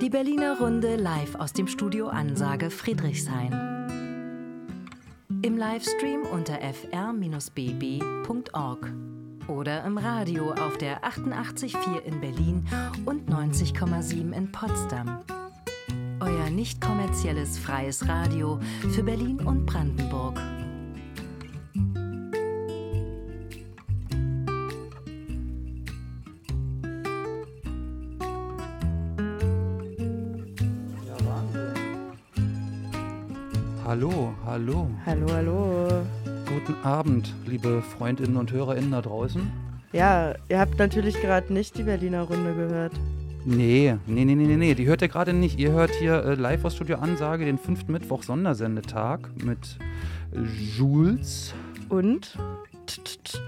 Die Berliner Runde live aus dem Studio Ansage Friedrichshain. Im Livestream unter fr-bb.org oder im Radio auf der 88.4 in Berlin und 90,7 in Potsdam. Euer nicht kommerzielles freies Radio für Berlin und Brandenburg. Hallo, hallo. Hallo. Guten Abend, liebe Freundinnen und Hörerinnen da draußen. Ja, ihr habt natürlich gerade nicht die Berliner Runde gehört. Nee, nee, nee, nee, nee, die hört ihr gerade nicht. Ihr hört hier äh, live aus Studio Ansage den fünften Mittwoch Sondersendetag mit Jules Und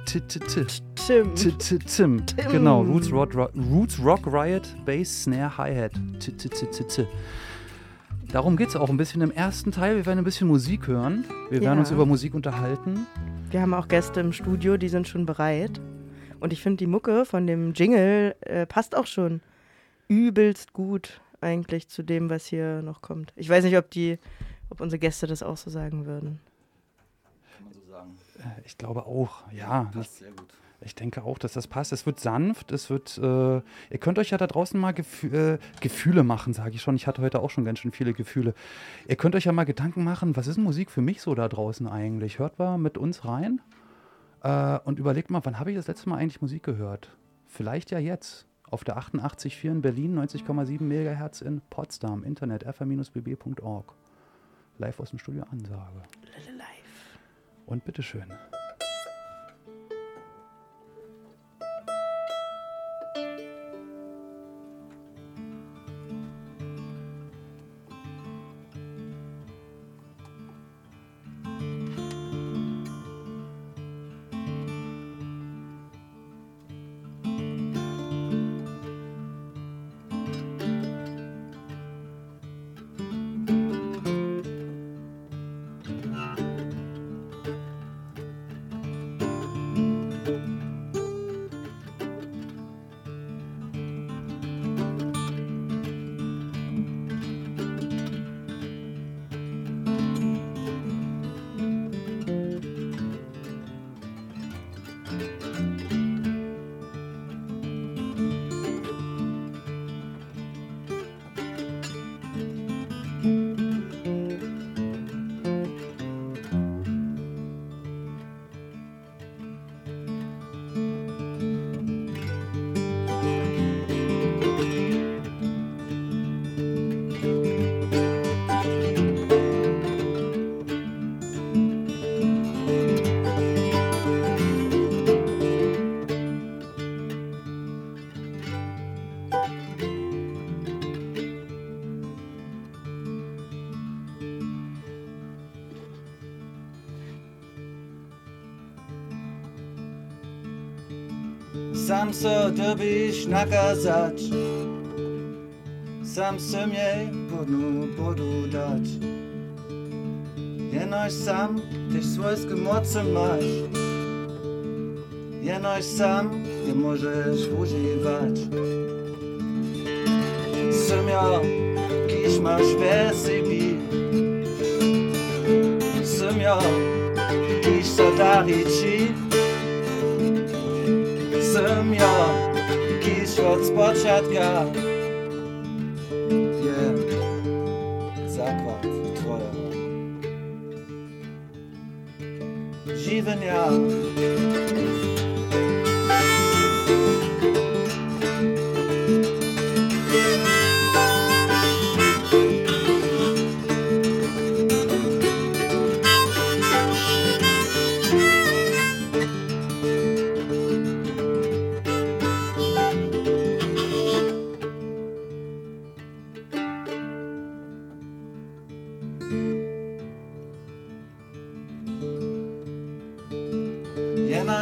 Tim. Tim. Tim. Genau, Roots Rock, Roots Rock Riot, Bass, Snare, Hi-Hat. Darum geht es auch ein bisschen im ersten Teil. Wir werden ein bisschen Musik hören. Wir werden Ja. uns über Musik unterhalten. Wir haben auch Gäste im Studio, die sind schon bereit. Und ich finde, die Mucke von dem Jingle äh, passt auch schon übelst gut eigentlich zu dem, was hier noch kommt. Ich weiß nicht, ob die, ob unsere Gäste das auch so sagen würden. Äh, Ich glaube auch, ja. Ich, ich denke auch, dass das passt. Es wird sanft, es wird. Äh, ihr könnt euch ja da draußen mal Gefü äh, Gefühle machen, sage ich schon. Ich hatte heute auch schon ganz schön viele Gefühle. Ihr könnt euch ja mal Gedanken machen, was ist Musik für mich so da draußen eigentlich? Hört mal mit uns rein äh, und überlegt mal, wann habe ich das letzte Mal eigentlich Musik gehört? Vielleicht ja jetzt. Auf der 88.4 in Berlin, 90,7 MHz in Potsdam, Internet, fr-bb.org. Live aus dem Studio Ansage. Und bitteschön. Sam sobie byś nakazać, sam sobie podnu podudać. Jenoś sam też swojskie mocy masz, jenoś sam je możesz używać. Sumio, kisz masz we siebie, sumio, kisz zadari ci jestem ja Kisz od spoczętka Wiem Zakład twoja Żywym ja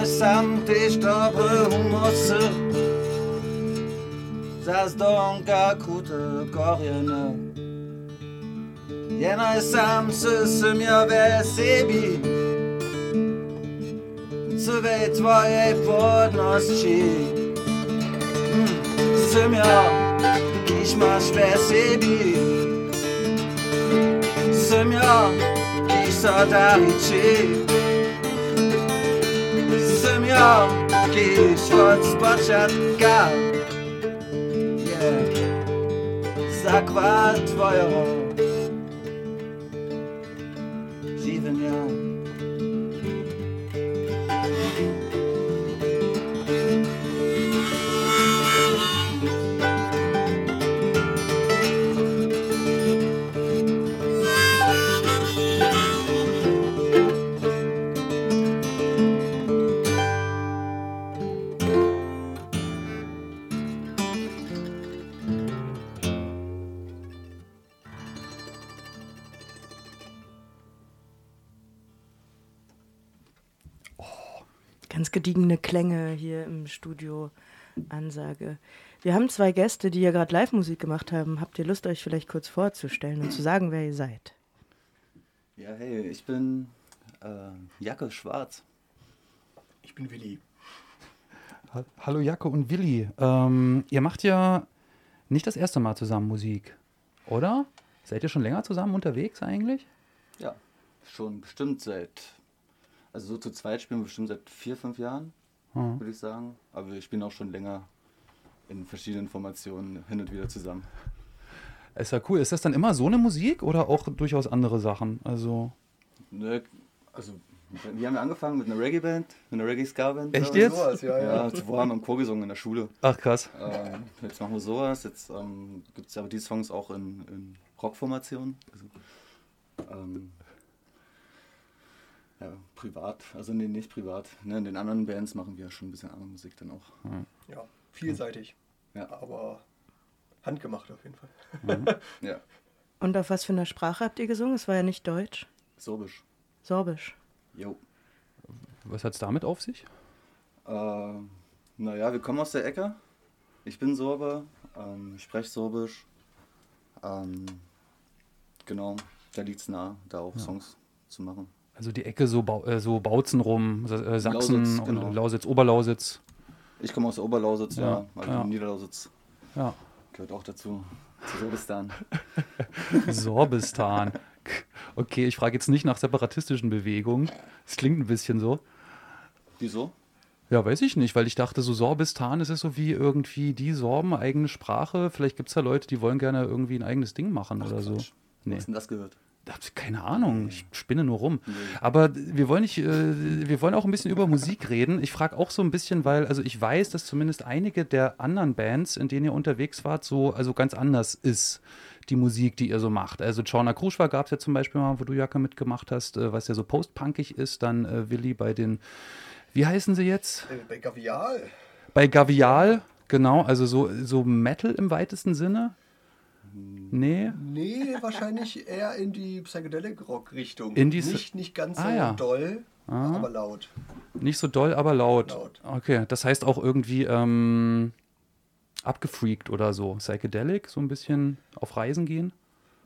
sam tyś dobry humorcy Zas donka kute korjene Jena sam se sumja ve sebi Cve tvoje podnosći Sumja ich mach schwer sebi Semja, ki sadarici kroki szła z paczatka yeah. Zakwa twoją Ganz gediegene Klänge hier im Studio. Ansage. Wir haben zwei Gäste, die ja gerade Live-Musik gemacht haben. Habt ihr Lust, euch vielleicht kurz vorzustellen und zu sagen, wer ihr seid? Ja, hey, ich bin äh, Jacke Schwarz. Ich bin Willi. Ha- Hallo Jacke und Willi. Ähm, ihr macht ja nicht das erste Mal zusammen Musik, oder? Seid ihr schon länger zusammen unterwegs eigentlich? Ja, schon bestimmt seit, also so zu zweit spielen wir bestimmt seit vier, fünf Jahren, Mhm. würde ich sagen. Aber wir spielen auch schon länger in verschiedenen Formationen hin und wieder zusammen. Ist ja cool. Ist das dann immer so eine Musik oder auch durchaus andere Sachen? Also Ne, also, wir haben ja angefangen mit einer Reggae-Band, mit einer Reggae-Ska-Band. Echt jetzt? Sowas, ja, ja. Ja, zuvor haben wir im Chor gesungen in der Schule. ach krass. Ähm, jetzt machen wir sowas. Jetzt ähm, gibt es aber die Songs auch in, in Rockformationen. Also, ähm, ja, privat. Also nee, nicht privat. Ne, in den anderen Bands machen wir schon ein bisschen andere Musik dann auch. Ja, vielseitig. Ja. Aber handgemacht auf jeden Fall. Ja, Und auf was für einer Sprache habt ihr gesungen? Es war ja nicht Deutsch, Sorbisch. Sorbisch. Jo. Was hat es damit auf sich? Äh, naja, wir kommen aus der Ecke. Ich bin Sorbe, ähm, ich spreche Sorbisch. Ähm, genau, da liegt es nah, da auch Songs zu machen. Also die Ecke so, Bau, äh, so Bautzen rum, äh, Sachsen Lausitz, und genau. Lausitz, Oberlausitz. Ich komme aus der Oberlausitz, ja, Ja, also ja. Niederlausitz Ja. gehört auch dazu, zu Sorbistan. Sorbistan. Okay, ich frage jetzt nicht nach separatistischen Bewegungen. Es klingt ein bisschen so. Wieso? Ja, weiß ich nicht, weil ich dachte, so Sorbistan, es ist so wie irgendwie die Sorben, eigene Sprache. Vielleicht gibt es da Leute, die wollen gerne irgendwie ein eigenes Ding machen oder so. Quatsch. Wo Nee. hast denn das gehört? Keine Ahnung, ich spinne nur rum. Aber wir wollen nicht, äh, wir wollen auch ein bisschen über Musik reden. Ich frage auch so ein bisschen, weil, also ich weiß, dass zumindest einige der anderen Bands, in denen ihr unterwegs wart, so also ganz anders ist, die Musik, die ihr so macht. Also Chorna Kruschwa gab es ja zum Beispiel mal, wo du Jacke mitgemacht hast, äh, was ja so postpunkig ist. Dann äh, Willi bei den, wie heißen sie jetzt? Äh, Bei Gavial. Bei Gavial, genau, also so, so Metal im weitesten Sinne. Nee. Nee, wahrscheinlich eher in die Psychedelic-Rock-Richtung. Nicht, nicht ganz so Ah, ja. doll, aber laut. Nicht so doll, aber laut. Laut. Okay, das heißt auch irgendwie ähm, abgefreakt oder so. Psychedelic, so ein bisschen auf Reisen gehen.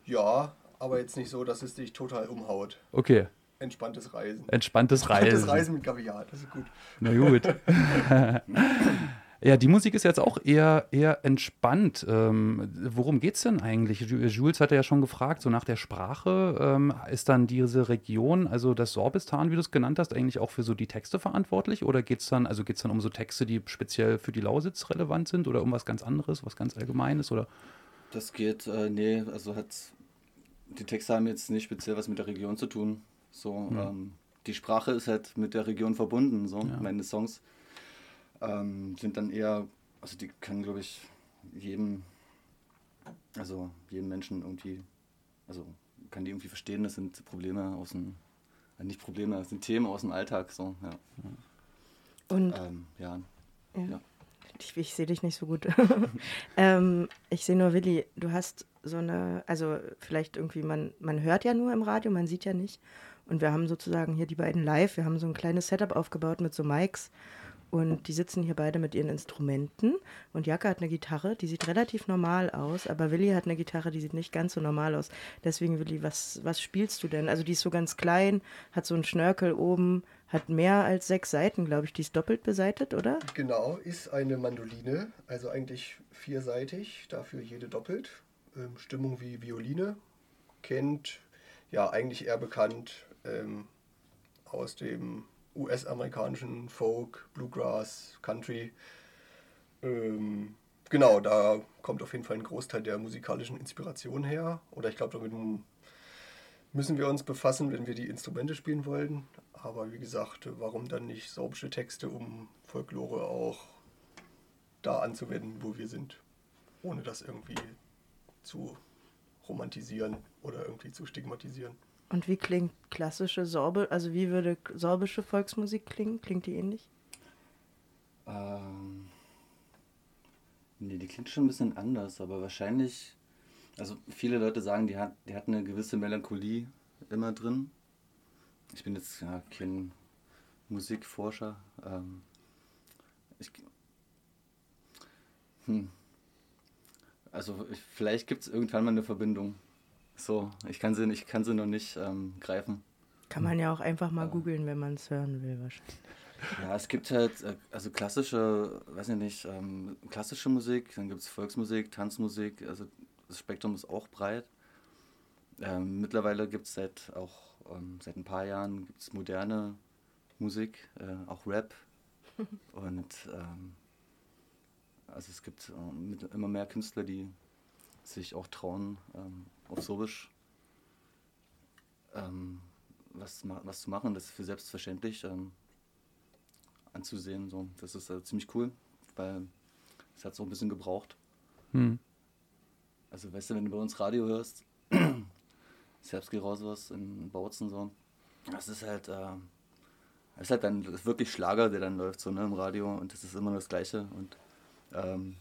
Ja, aber jetzt nicht so, dass es dich total umhaut. Okay, Entspanntes Reisen. entspanntes Reisen. Entspanntes Reisen mit Gavial, das ist gut. Na gut. ja, die Musik ist jetzt auch eher, eher entspannt. Ähm, worum geht's denn eigentlich? Ju- Jules hatte ja schon gefragt, so nach der Sprache. Ähm, ist dann diese Region, also das Sorbistan, wie du es genannt hast, eigentlich auch für so die Texte verantwortlich? Oder geht's dann, also geht's dann um so Texte, die speziell für die Lausitz relevant sind oder um was ganz anderes, was ganz Allgemeines? Oder? Das geht, äh, nee, also hat die Texte haben jetzt nicht speziell was mit der Region zu tun. So, ähm, die Sprache ist halt mit der Region verbunden. So, Ja. meine Songs ähm, sind dann eher, also die können, glaube ich, jedem, also jedem Menschen irgendwie, also kann die irgendwie verstehen. Das sind Probleme aus dem, äh, nicht Probleme, das sind Themen aus dem Alltag. So, ja. Und Ähm, ja. Ja. ja. ich, ich sehe dich nicht so gut. ähm, ich sehe nur, Willi, du hast so eine, also vielleicht irgendwie, man, man hört ja nur im Radio, man sieht ja nicht. Und wir haben sozusagen hier die beiden live, wir haben so ein kleines Setup aufgebaut mit so Mics. Und die sitzen hier beide mit ihren Instrumenten. Und Jacke hat eine Gitarre, die sieht relativ normal aus, aber Willi hat eine Gitarre, die sieht nicht ganz so normal aus. Deswegen, Willi, was, was spielst du denn? Also die ist so ganz klein, hat so einen Schnörkel oben, hat mehr als sechs Seiten, glaube ich. Die ist doppelt beseitet, oder? Genau, ist eine Mandoline, also eigentlich vierseitig, dafür jede doppelt. Ähm, Stimmung wie Violine, kennt, ja, eigentlich eher bekannt ähm, aus dem US-amerikanischen Folk, Bluegrass, Country. Ähm, genau, da kommt auf jeden Fall ein Großteil der musikalischen Inspiration her. Oder ich glaube, damit müssen wir uns befassen, wenn wir die Instrumente spielen wollen. Aber wie gesagt, warum dann nicht sorbische Texte, um Folklore auch da anzuwenden, wo wir sind, ohne das irgendwie zu romantisieren oder irgendwie zu stigmatisieren. Und wie klingt klassische Sorbe, also wie würde sorbische Volksmusik klingen? Klingt die ähnlich? Ähm, nee, die klingt schon ein bisschen anders, aber wahrscheinlich, also viele Leute sagen, die hat, die hat eine gewisse Melancholie immer drin. Ich bin jetzt ja, kein Musikforscher. Ähm, ich, hm. Also ich, vielleicht gibt es irgendwann mal eine Verbindung. So, ich kann sie, ich kann sie noch nicht ähm, greifen. Kann man ja auch einfach mal googeln, wenn man es hören will, wahrscheinlich. Ja, es gibt halt, äh, also klassische, weiß ich nicht, ähm, klassische Musik, dann gibt es Volksmusik, Tanzmusik, also das Spektrum ist auch breit. Ähm, mittlerweile gibt es seit auch ähm, seit ein paar Jahren gibt's moderne Musik, äh, auch Rap. und ähm, also es gibt äh, immer mehr Künstler, die sich auch trauen, ähm, auf Sorbisch ähm, was, was zu machen. Das ist für selbstverständlich ähm, anzusehen. So. Das ist äh, ziemlich cool, weil es hat so ein bisschen gebraucht. Hm. Also weißt du, wenn du bei uns Radio hörst, Serbski raus was in Bautzen so, das ist halt, äh, das ist halt dann wirklich Schlager, der dann läuft so ne, im Radio und das ist immer das Gleiche und ähm,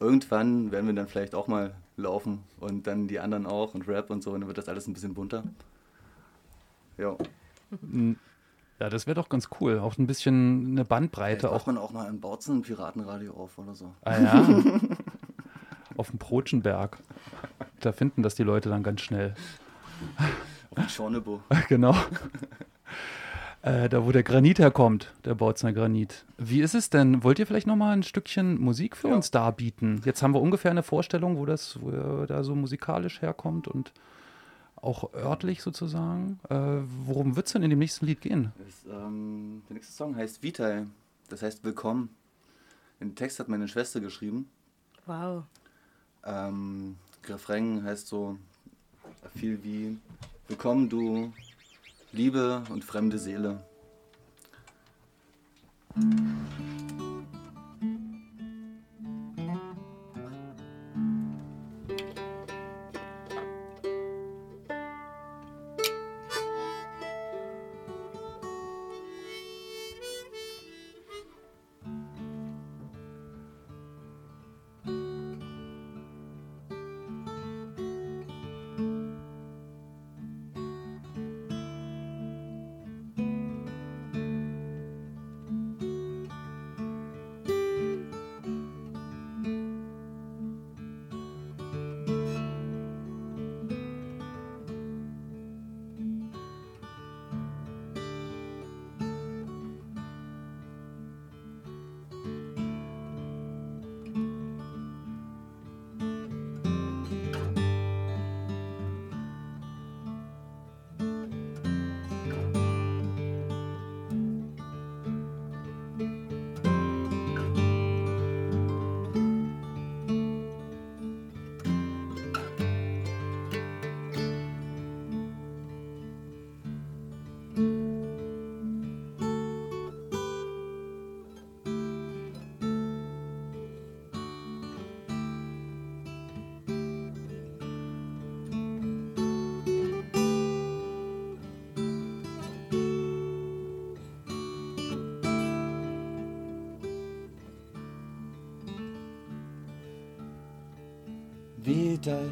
irgendwann werden wir dann vielleicht auch mal laufen und dann die anderen auch und Rap und so und dann wird das alles ein bisschen bunter. Ja. Hm. Ja, das wäre doch ganz cool. Auch ein bisschen eine Bandbreite. Auch man auch mal in Bautzen ein Piratenradio auf oder so. Ah ja. auf dem Protschenberg. Da finden das die Leute dann ganz schnell. Auf dem Schornebo. genau. Äh, da, wo der Granit herkommt, der Bautzener Granit. Wie ist es denn? Wollt ihr vielleicht noch mal ein Stückchen Musik für ja. uns darbieten? Jetzt haben wir ungefähr eine Vorstellung, wo das wo da so musikalisch herkommt und auch örtlich sozusagen. Äh, worum wird es denn in dem nächsten Lied gehen? Das, ähm, der nächste Song heißt Vital, das heißt Willkommen. Den Text hat meine Schwester geschrieben. Wow. Ähm, Refrain heißt so viel wie Willkommen, du Liebe und fremde Seele. Witaj,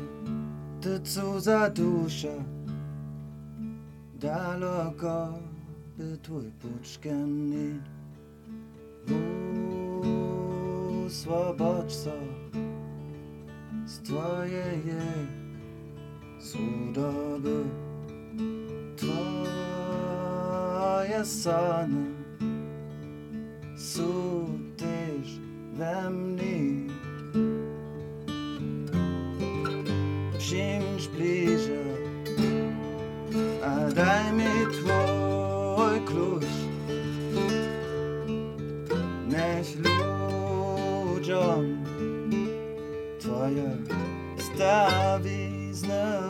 ty cudza dusza, daleko by twój puczkenny Swobodco z twojej cudoby Twoje sany James Blazer A dajmy tvoj klus. Nech ludziom Twoje stawizny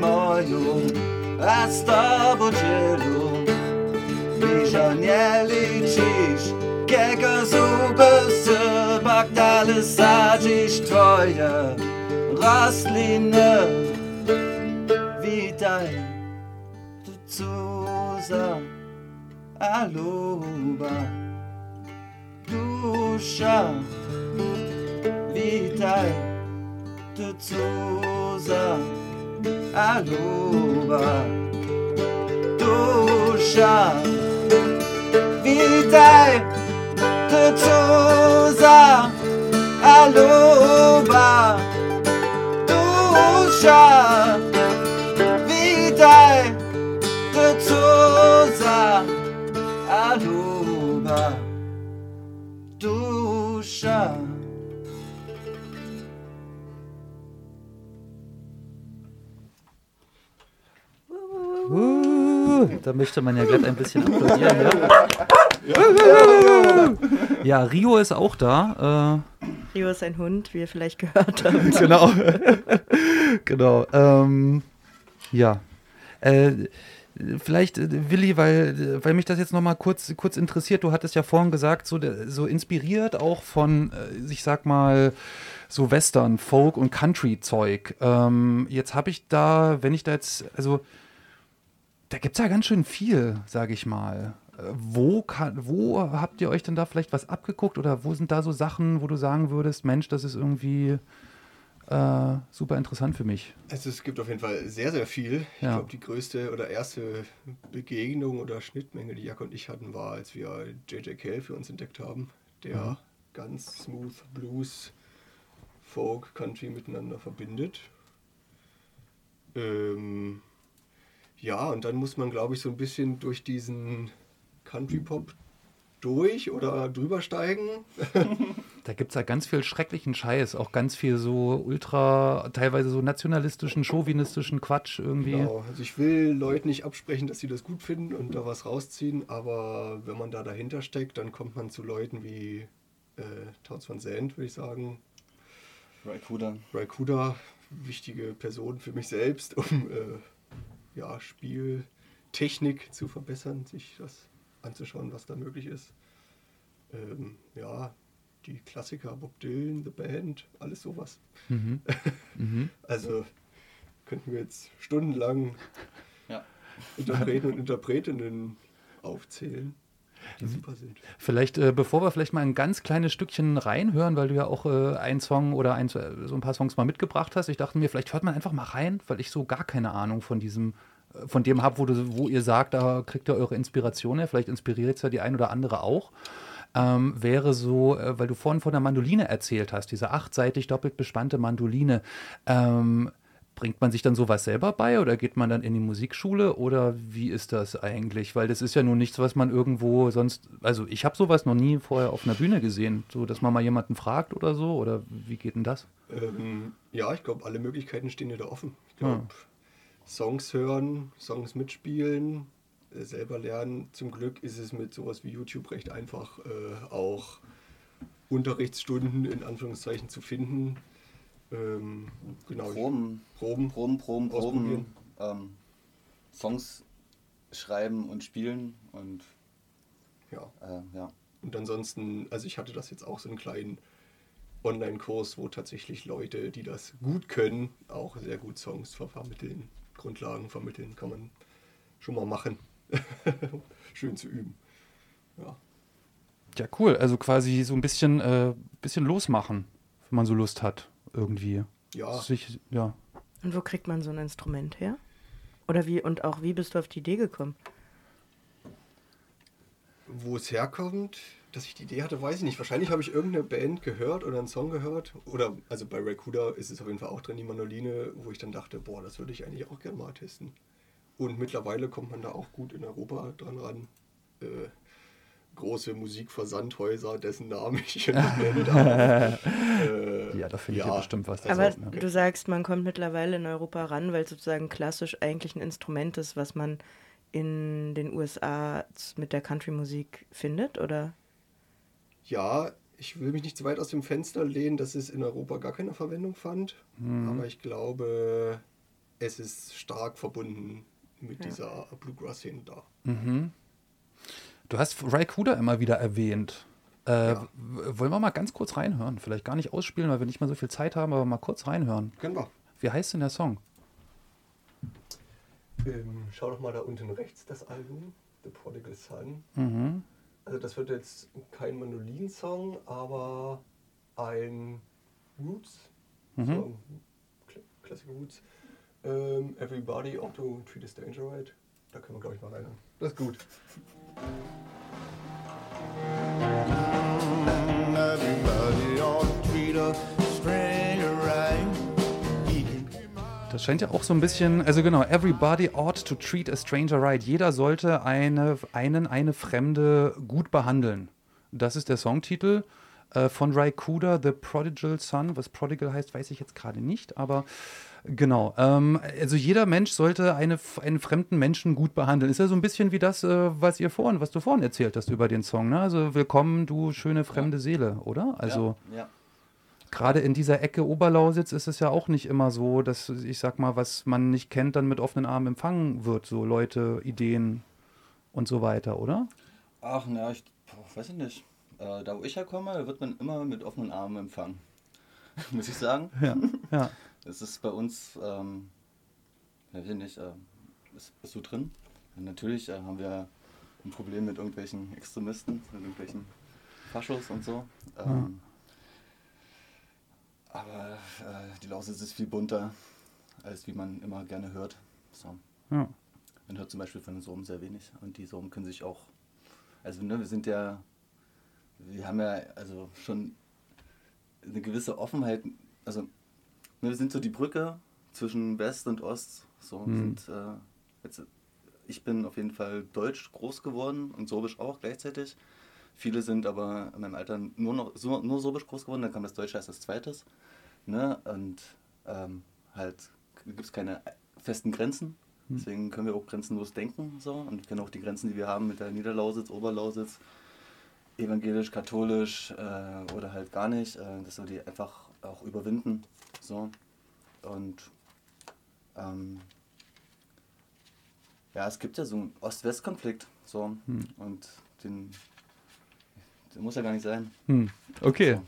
moją, a z tobą dzielu. Że nie liczysz, kiego zuby sebak dalej sadzisz twoje rośliny. Witaj, tu cuza, aluba, dusza. Witaj, tu cuza, aluba, dusza. Witaj, tu cuza, aluba, dusza. Da möchte man ja glatt ein bisschen applaudieren. Ja, ja Rio ist auch da. Rio ist ein Hund, wie ihr vielleicht gehört habt. Äh, genau. genau. Ähm, ja. Äh, vielleicht, äh, Willi, weil, weil mich das jetzt nochmal kurz, kurz interessiert, du hattest ja vorhin gesagt, so, so inspiriert auch von, äh, ich sag mal, so Western, Folk und Country-Zeug. Ähm, jetzt habe ich da, wenn ich da jetzt, also da gibt es ja ganz schön viel, sage ich mal. Äh, Wo, kann, wo habt ihr euch denn da vielleicht was abgeguckt oder wo sind da so Sachen, wo du sagen würdest, Mensch, das ist irgendwie äh, super interessant für mich? Also es gibt auf jeden Fall sehr, sehr viel. Ich Ja. glaube, die größte oder erste Begegnung oder Schnittmenge, die Jack und ich hatten, war, als wir J.J. Cale für uns entdeckt haben, der Mhm. ganz smooth Blues, Folk, Country miteinander verbindet. Ähm, ja, und dann muss man, glaube ich, so ein bisschen durch diesen Country-Pop durch oder drüber steigen. Da gibt es ja ganz viel schrecklichen Scheiß, auch ganz viel so ultra, teilweise so nationalistischen, chauvinistischen Quatsch irgendwie. Genau. Also ich will Leuten nicht absprechen, dass sie das gut finden und da was rausziehen, aber wenn man da dahinter steckt, dann kommt man zu Leuten wie äh, Towns van Zandt, würde ich sagen. Raikuda. Raikuda, wichtige Person für mich selbst, um äh, ja, Spieltechnik zu verbessern, sich das anzuschauen, was da möglich ist. Ähm, ja, die Klassiker, Bob Dylan, The Band, alles sowas. Mhm. Mhm. Also könnten wir jetzt stundenlang Ja. Interpreten und Interpretinnen aufzählen, die super sind. Vielleicht, äh, bevor wir vielleicht mal ein ganz kleines Stückchen reinhören, weil du ja auch äh, einen Song oder ein, so ein paar Songs mal mitgebracht hast. Ich dachte mir, vielleicht hört man einfach mal rein, weil ich so gar keine Ahnung von diesem, äh, von dem habe, wo, du- wo ihr sagt, da kriegt ihr eure Inspiration her. Vielleicht inspiriert es ja die ein oder andere auch. Ähm, wäre so, äh, weil du vorhin von der Mandoline erzählt hast, diese achtseitig doppelt bespannte Mandoline. Ähm, Bringt man sich dann sowas selber bei oder geht man dann in die Musikschule oder wie ist das eigentlich? Weil das ist ja nun nichts, was man irgendwo sonst, also ich habe sowas noch nie vorher auf einer Bühne gesehen, so dass man mal jemanden fragt oder so oder wie geht denn das? Ähm, ja, ich glaube, alle Möglichkeiten stehen dir da offen. Ich glaube, Songs hören, Songs mitspielen, äh, selber lernen. Zum Glück ist es mit sowas wie YouTube recht einfach, äh, auch Unterrichtsstunden in Anführungszeichen zu finden. Ähm, genau. Proben, Proben. Proben, Proben, Proben. Ähm, Songs schreiben und spielen und Ja. äh, ja. Und ansonsten, also ich hatte das jetzt auch so einen kleinen Online-Kurs, wo tatsächlich Leute, die das gut können, auch sehr gut Songs ver- vermitteln, Grundlagen vermitteln, kann man schon mal machen. Schön zu üben. Ja. Ja, cool. Also quasi so ein bisschen, äh, bisschen losmachen, wenn man so Lust hat, irgendwie. Ja, Sich, ja. Und wo kriegt man so ein Instrument her? Oder wie, und auch wie bist du auf die Idee gekommen? wo es herkommt, dass ich die Idee hatte, weiß ich nicht. Wahrscheinlich habe ich irgendeine Band gehört oder einen Song gehört. Oder, also bei Rakuda ist es auf jeden Fall auch drin, die Mandoline, wo ich dann dachte, boah, das würde ich eigentlich auch gerne mal testen. Und mittlerweile kommt man da auch gut in Europa dran ran. Äh, große Musikversandhäuser, dessen Namen ich hier nicht nennen darf. Äh, Ja, da finde ich ja bestimmt was. Aber Also, ne? du sagst, man kommt mittlerweile in Europa ran, weil es sozusagen klassisch eigentlich ein Instrument ist, was man in den USA mit der Country-Musik findet, oder? Ja, ich will mich nicht zu weit aus dem Fenster lehnen, dass es in Europa gar keine Verwendung fand. Aber ich glaube, es ist stark verbunden mit dieser Bluegrass-Szene da. Du hast Raikuda immer wieder erwähnt. Äh, Ja. Wollen wir mal ganz kurz reinhören? Vielleicht gar nicht ausspielen, weil wir nicht mehr so viel Zeit haben, aber mal kurz reinhören. Können wir. Wie heißt denn der Song? Ähm, schau doch mal da unten rechts das Album, The Prodigal Son. Mhm. Also das wird jetzt kein Mandolin-Song, aber ein Roots-Song. Kla- Classic Roots. Ähm, Everybody ought to treat a stranger right. Da können wir, glaube ich, mal reinhören. Das ist gut. Das scheint ja auch so ein bisschen, also genau, everybody ought to treat a stranger right. Jeder sollte eine, einen, eine Fremde gut behandeln. Das ist der Songtitel äh, von Raikuda, The Prodigal Son. Was Prodigal heißt, weiß ich jetzt gerade nicht, aber genau. Ähm, also jeder Mensch sollte eine, einen fremden Menschen gut behandeln. Ist ja so ein bisschen wie das, äh, was ihr vorhin, was du vorhin erzählt hast über den Song. Ne? Also willkommen, du schöne fremde Seele, oder? Also ja, ja. gerade in dieser Ecke Oberlausitz ist es ja auch nicht immer so, dass ich sag mal, was man nicht kennt, dann mit offenen Armen empfangen wird, so Leute, Ideen und so weiter, oder? Ach, na, ich boah, weiß ich nicht. Äh, da, wo ich herkomme, wird man immer mit offenen Armen empfangen. Muss ich sagen. Ja, ja. Es ist bei uns, ähm, ja, weiß ich nicht, äh, ist, bist du drin? Natürlich äh, haben wir ein Problem mit irgendwelchen Extremisten, mit irgendwelchen Faschos und so. Ähm, Aber äh, die Lausitz ist viel bunter, als wie man immer gerne hört. So. ja. Man hört zum Beispiel von den Somen sehr wenig und die Somen können sich auch, also ne, wir sind ja, wir haben ja also schon eine gewisse Offenheit, also ne, wir sind so die Brücke zwischen West und Ost. So Hm. sind, äh, jetzt, ich bin auf jeden Fall deutsch groß geworden und sorbisch auch gleichzeitig. Viele sind aber in meinem Alter nur noch so, nur sorbisch groß geworden, dann kam das Deutsche als das zweites. Ne? Und ähm, halt gibt es keine festen Grenzen. Deswegen können wir auch grenzenlos denken. So. Und wir kennen auch die Grenzen, die wir haben mit der Niederlausitz, Oberlausitz, evangelisch, katholisch äh, oder halt gar nicht, äh, dass wir die einfach auch überwinden. So. Und ähm, ja, es gibt ja so einen Ost-West-Konflikt. So. Und den, den muss ja gar nicht sein. Hm. Okay.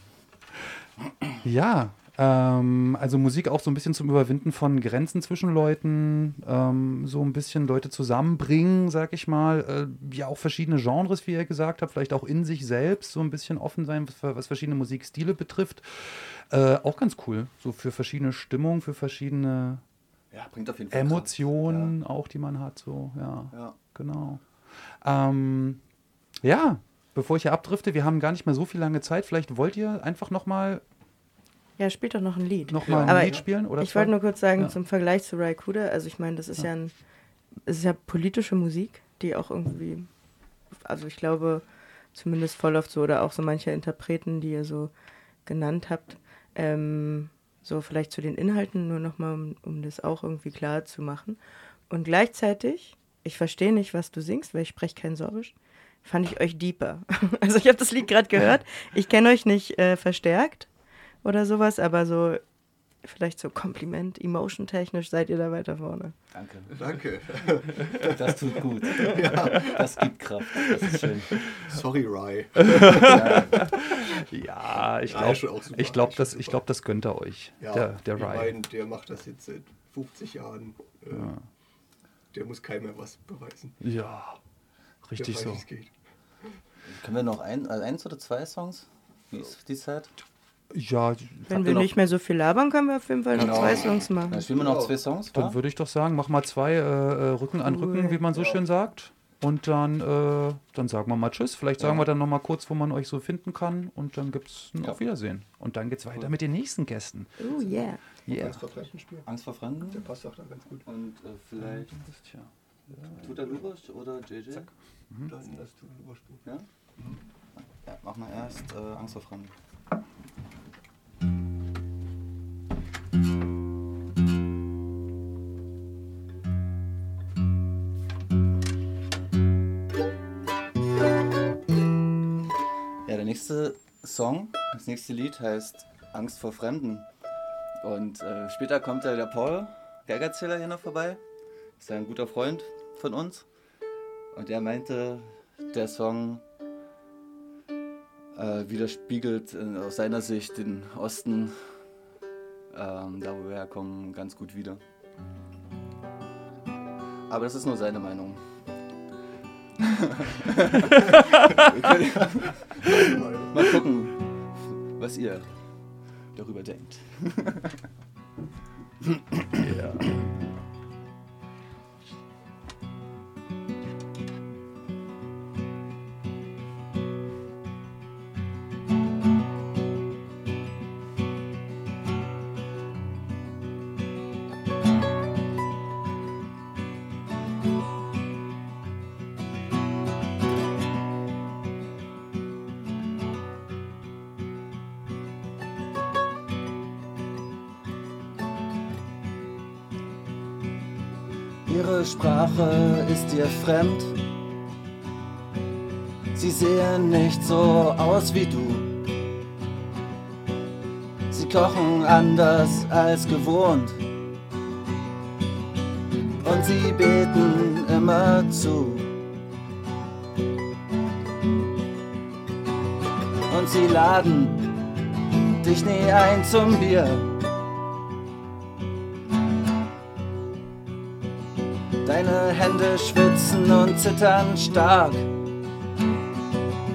Ja, ähm, also Musik auch so ein bisschen zum Überwinden von Grenzen zwischen Leuten, ähm, so ein bisschen Leute zusammenbringen, sag ich mal. Äh, ja, auch verschiedene Genres, wie ihr gesagt habt, vielleicht auch in sich selbst so ein bisschen offen sein, was, was verschiedene Musikstile betrifft. Äh, auch ganz cool, so für verschiedene Stimmungen, für verschiedene Ja, Emotionen auch, die man hat, so, ja. Ja. Genau. Ähm, ja, bevor ich hier abdrifte, wir haben gar nicht mehr so viel lange Zeit. Vielleicht wollt ihr einfach nochmal Ja, spielt doch noch ein Lied. noch mal ein Aber Lied spielen? Oder ich wollte nur kurz sagen, Ja. zum Vergleich zu Raikuda, also ich meine, das ist ja. ein, es ist ja politische Musik, die auch irgendwie, also ich glaube, zumindest voll oft so, oder auch so manche Interpreten, die ihr so genannt habt, ähm, so vielleicht zu den Inhalten nur nochmal, um, um das auch irgendwie klar zu machen. Und gleichzeitig, ich verstehe nicht, was du singst, weil ich spreche kein Sorbisch, fand ich euch deeper. Also ich habe das Lied gerade gehört, ich kenne euch nicht äh, verstärkt oder sowas, aber so vielleicht so Kompliment, emotion-technisch seid ihr da weiter vorne. Danke. Danke. Das tut gut. Das gibt Kraft. Das ist schön. Sorry, Rye. Ja, ich Ja, glaube, ich glaube, das, ich glaub, das gönnt er euch. Ja, der der Ryan. mein, der macht das jetzt seit 50 Jahren. Äh, Der muss keinem mehr was beweisen. Ja, richtig weiß, so. Können wir noch ein, also eins oder zwei Songs? Wie ist die Zeit? Ja, Wenn wir noch- nicht mehr so viel labern, können wir auf jeden Fall noch Genau. zwei Songs machen. Dann spielen wir noch zwei Songs, dann würde ich doch sagen, mach mal zwei äh, äh, Rücken an Rücken, Cool. wie man so schön sagt. Und dann, äh, dann sagen wir mal Tschüss. Vielleicht sagen Ja. wir dann noch mal kurz, wo man euch so finden kann. Und dann gibt es ein Ja. Auf Wiedersehen. Und dann geht's weiter mit den nächsten Gästen. Oh yeah. Yeah. Ganz verfremden spielen. Angst vor Fremden? Der passt auch da ganz gut. Und äh, vielleicht Tja. tut er Lubosch oder JJ? Dann das tun wir überspielen. Ja? Ja, mach mal erst äh, Angst vor Fremden. Nächste Song, das nächste Lied heißt Angst vor Fremden. Und äh, später kommt ja der Paul Geigerzähler hier noch vorbei. Ist ja ein guter Freund von uns. Und der meinte, der Song äh, widerspiegelt äh, aus seiner Sicht den Osten, ähm, da wo wir herkommen, ganz gut wieder. Aber das ist nur seine Meinung. Mal gucken, was ihr darüber denkt. Ihre Sprache ist dir fremd. Sie sehen nicht so aus wie du. Sie kochen anders als gewohnt. Und sie beten immer zu. Und sie laden dich nie ein zum Bier. Hände schwitzen und zittern stark.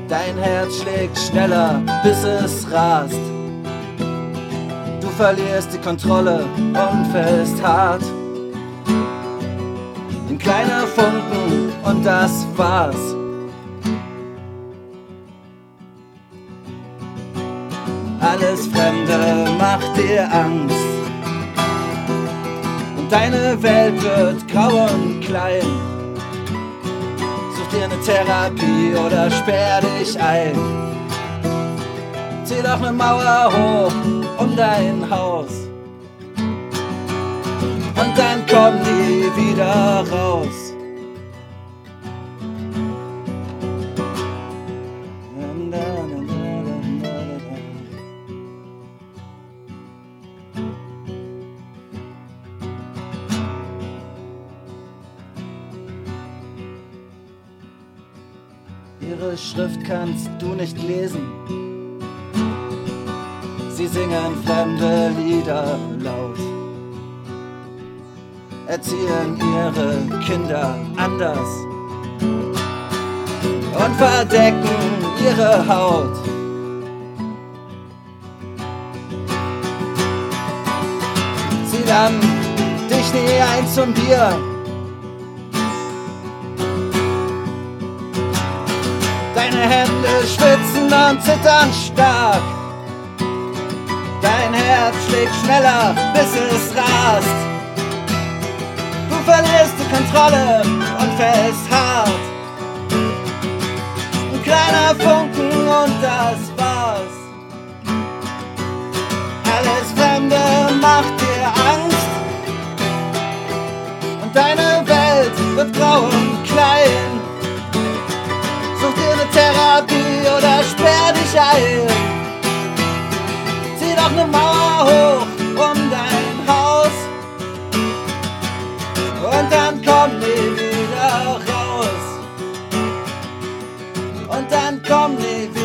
Dein Herz schlägt schneller, bis es rast. Du verlierst die Kontrolle und fällst hart. Ein kleiner Funken und das war's. Alles Fremde macht dir Angst. Deine Welt wird grau und klein. Such dir eine Therapie oder sperr dich ein. Zieh doch eine Mauer hoch um dein Haus. Und dann komm nie wieder raus. Kannst du nicht lesen. Sie singen fremde Lieder laut, erziehen ihre Kinder anders und verdecken ihre Haut. Sie laden dich nie ein zum Bier. Deine Hände schwitzen und zittern stark. Dein Herz schlägt schneller, bis es rast. Du verlierst die Kontrolle und fällst hart. Ein kleiner Funken und das war's. Alles Fremde macht dir Angst. Und deine Welt wird grau und klein. Dir eine Therapie oder sperr dich ein. Zieh doch eine Mauer hoch um dein Haus. Und dann komm nie wieder raus. Und dann komm nie wieder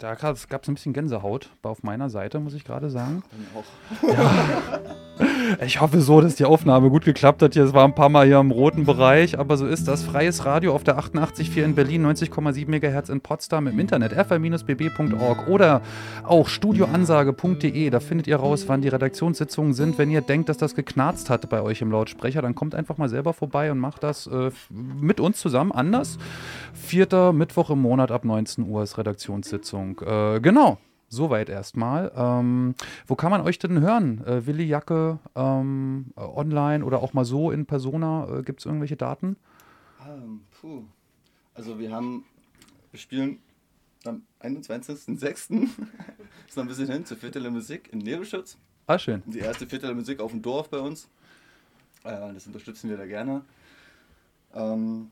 Da gab es ein bisschen Gänsehaut auf meiner Seite, muss ich gerade sagen. Auch. Ich hoffe so, dass die Aufnahme gut geklappt hat. Hier, es war ein paar Mal hier im roten Bereich, aber so ist das. Freies Radio auf der 88.4 in Berlin, 90,7 MHz in Potsdam im Internet, fr-bb.org oder auch studioansage.de. Da findet ihr raus, wann die Redaktionssitzungen sind. Wenn ihr denkt, dass das geknarzt hat bei euch im Lautsprecher, dann kommt einfach mal selber vorbei und macht das äh, mit uns zusammen anders. Vierter Mittwoch im Monat ab 19 Uhr ist Redaktionssitzung. Äh, genau. Soweit erstmal. Ähm, wo kann man euch denn hören? Äh, Willi Jacke ähm, äh, online oder auch mal so in Persona? Äh, Gibt es irgendwelche Daten? Ähm, puh. Also wir haben, wir spielen am 21.06. ist noch ein bisschen hin zur Vierteler Musik in Nebelschutz. Ah, schön. Die erste Vierteler Musik auf dem Dorf bei uns. Äh, das unterstützen wir da gerne. Ähm,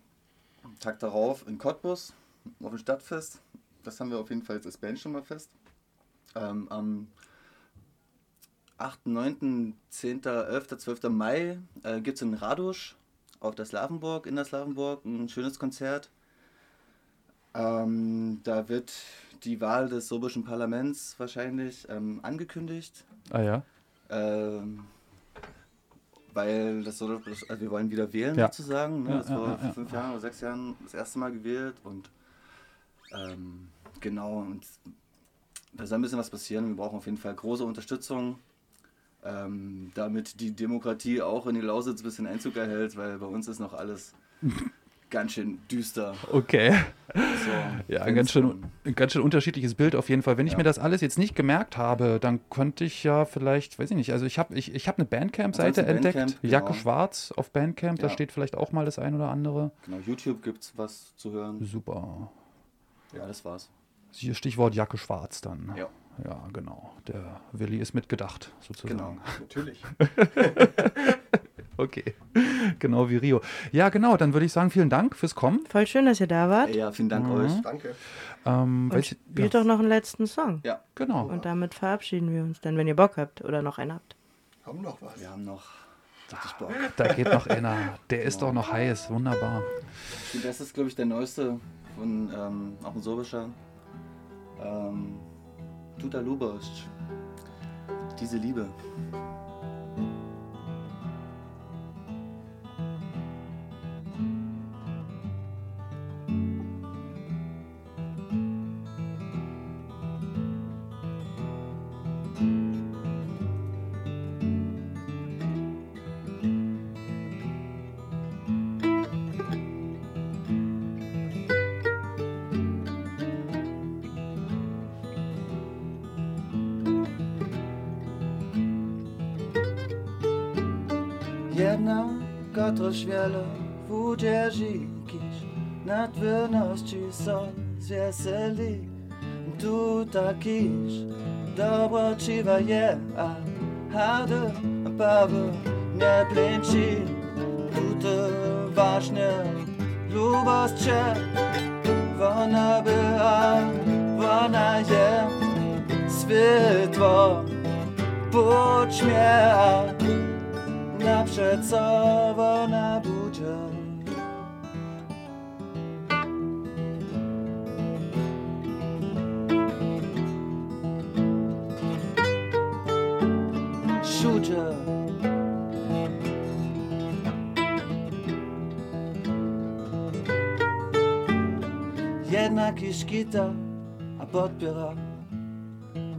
Tag darauf in Cottbus auf dem Stadtfest. Das haben wir auf jeden Fall als Band schon mal fest. Ähm, am 8., 9., 10., 11., 12. Mai äh, gibt es in Radusch auf der Slavenburg, in der Slavenburg, ein schönes Konzert. Ähm, da wird die Wahl des sorbischen Parlaments wahrscheinlich ähm, angekündigt. Ah ja. Ähm, weil das so, also wir wollen wieder wählen Ja. sozusagen. Ne? Ja, das ja, war ja, vor ja. fünf Jahren oder sechs Jahren das erste Mal gewählt und ähm, genau und da soll ein bisschen was passieren. Wir brauchen auf jeden Fall große Unterstützung, ähm, damit die Demokratie auch in die Lausitz ein bisschen Einzug erhält, weil bei uns ist noch alles ganz schön düster. Okay. So, Ja, ein ganz schön, ein ganz schön unterschiedliches Bild auf jeden Fall. Wenn ich Ja. mir das alles jetzt nicht gemerkt habe, dann könnte ich ja vielleicht, weiß ich nicht, also ich habe ich, ich hab eine Bandcamp-Seite Ansonsten entdeckt, Bandcamp, genau. Jacke Schwarz auf Bandcamp, da Ja. steht vielleicht auch mal das ein oder andere. Genau, YouTube gibt es was zu hören. Super. Ja, das war's. Hier Stichwort Jacke Schwarz dann. Ja. Ja, genau. Der Willi ist mitgedacht, sozusagen. Genau. Natürlich. Okay. Genau wie Rio. Ja, genau, dann würde ich sagen, vielen Dank fürs Kommen. Voll schön, dass ihr da wart. Ja, vielen Dank Mhm. euch. Danke. Ähm, Und spielt ja, doch noch einen letzten Song. Ja, Genau. Und damit verabschieden wir uns dann, wenn ihr Bock habt oder noch einen habt. Haben noch was. wir haben noch richtig Bock. Da geht noch einer. Der ist doch noch heiß. Wunderbar. Und Das ist, glaube ich, der neueste von ähm, auch ein sorbischer. Ähm, Tuta Lubosch. Diese Liebe. też wiele włódzierzy kisz Nadwyrności są z Tu takiż. Dobroczywa je A hady pawy nie plęci Tu to ważne Lubost się Wona była Wona je. Światło Poczmiech jeszcze co ona budzą. Szudzia. Jednak a podpiera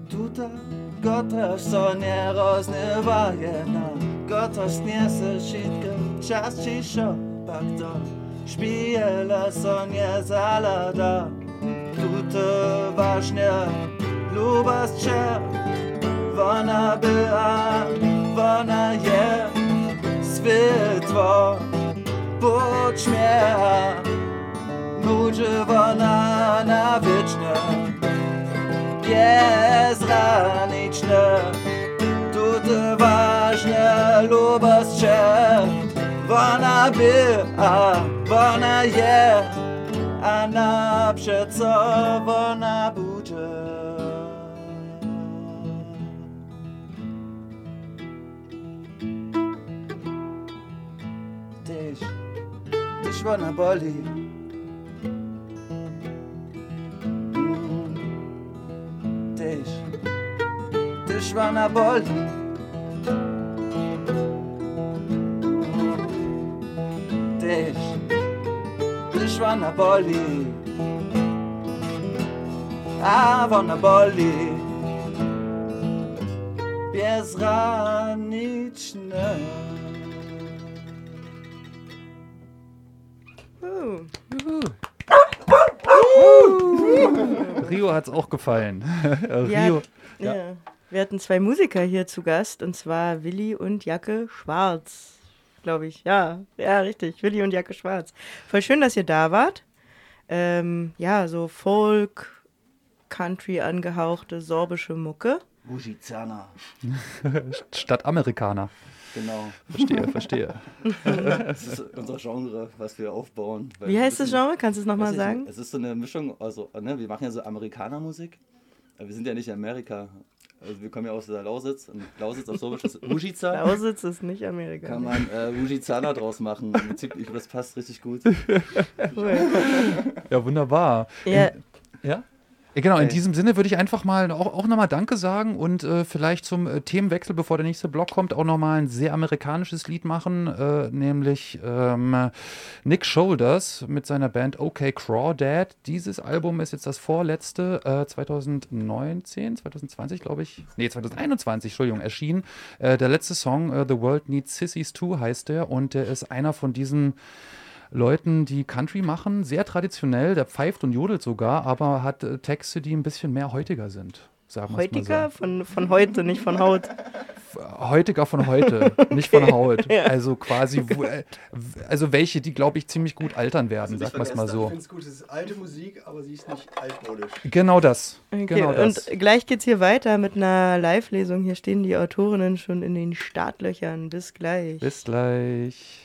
tutaj go co nie roznywa jednak. Gotość niese sitkę, czas ci pak to Śpije leso nie zalada. Tu to ważnie, luba strzel Wona była, wona je Swytwo podśmiecha. Nudzi wona na wiecznie Bezgraniczne Тут ważne lubos cię, Wona była, wona je, a naprzed co wona będzie. Tyś, tyś wona boli. Mm. Dich, dich war Dich war na Bolli. A war na Bolli. Pies raniczne. Uh. Rio hat es auch gefallen. Rio. Ja, ja. Wir hatten zwei Musiker hier zu Gast, und zwar Willi und Jacke Schwarz, glaube ich. Ja, ja, richtig. Willi und Jacke Schwarz. Voll schön, dass ihr da wart. Ähm, ja, so Folk, Country angehauchte sorbische Mucke. Bujizana. Stadt Amerikaner. Genau. Verstehe, verstehe. Das ist unser Genre, was wir aufbauen. Wie heißt das Genre? Kannst du es nochmal ich sagen? Es ist so eine Mischung, also ne, wir machen ja so Amerikanermusik, aber wir sind ja nicht in Amerika. Also wir kommen ja aus der Lausitz und Lausitz auf Sorbisch ist Ujica. Lausitz ist nicht Amerika. Kann man äh, Ujizana draus machen. Im Prinzip, ich, das passt richtig gut. Cool. Ja, wunderbar. Ja, Ja? Genau, in diesem Sinne würde ich einfach mal auch, auch nochmal Danke sagen und äh, vielleicht zum äh, Themenwechsel, bevor der nächste Block kommt, auch nochmal ein sehr amerikanisches Lied machen, äh, nämlich ähm, Nick Shoulders mit seiner Band OK Crawdad. Dieses Album ist jetzt das vorletzte, äh, 2019, 2020 glaube ich, nee, 2021, Entschuldigung, erschienen. Äh, der letzte Song, äh, The World Needs Sissies Too, heißt der und der ist einer von diesen Leuten, die Country machen, sehr traditionell, der pfeift und jodelt sogar, aber hat äh, Texte, die ein bisschen mehr heutiger sind. Sagen wir's mal heutiger von, von heute, nicht von Haut. so. Heutiger von heute, nicht von Haut. Also quasi, wo, äh, also welche, die glaube ich ziemlich gut altern werden, Also nicht sagen wir es mal Ich so. finde es gut, es ist alte Musik, aber sie ist nicht altmodisch. Genau das. Okay, Genau das. und gleich geht's hier weiter mit einer Live-Lesung. Hier stehen die Autorinnen schon in den Startlöchern. Bis gleich. Bis gleich.